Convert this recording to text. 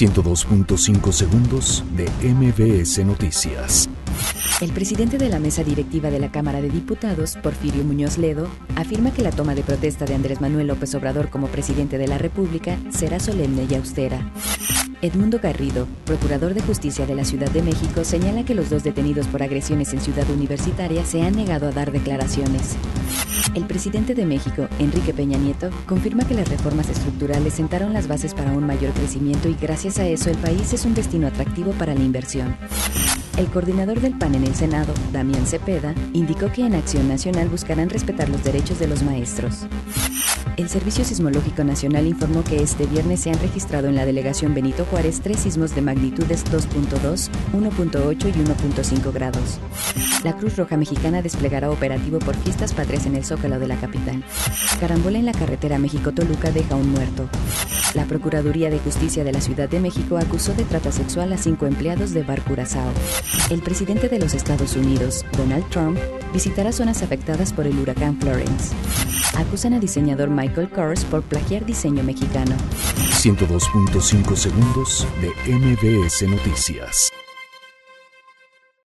102.5 segundos de MBS Noticias. El presidente de la mesa directiva de la Cámara de Diputados, Porfirio Muñoz Ledo, afirma que la toma de protesta de Andrés Manuel López Obrador como presidente de la República será solemne y austera. Edmundo Garrido, procurador de justicia de la Ciudad de México, señala que los dos detenidos por agresiones en Ciudad Universitaria se han negado a dar declaraciones. El presidente de México, Enrique Peña Nieto, confirma que las reformas estructurales sentaron las bases para un mayor crecimiento y gracias a eso el país es un destino atractivo para la inversión. El coordinador del PAN en el Senado, Damián Cepeda, indicó que en Acción Nacional buscarán respetar los derechos de los maestros. El Servicio Sismológico Nacional informó que este viernes se han registrado en la delegación Benito Juárez tres sismos de magnitudes 2.2, 1.8 y 1.5 grados. La Cruz Roja Mexicana desplegará operativo por fiestas patrias en el Zócalo de la capital. Carambola en la carretera México-Toluca deja un muerto. La Procuraduría de Justicia de la Ciudad de México acusó de trata sexual a cinco empleados de Bar Curazao. El presidente de los Estados Unidos, Donald Trump, visitará zonas afectadas por el huracán Florence. Acusan a diseñador Michael Kors por plagiar diseño mexicano. 102.5 segundos de MBS Noticias.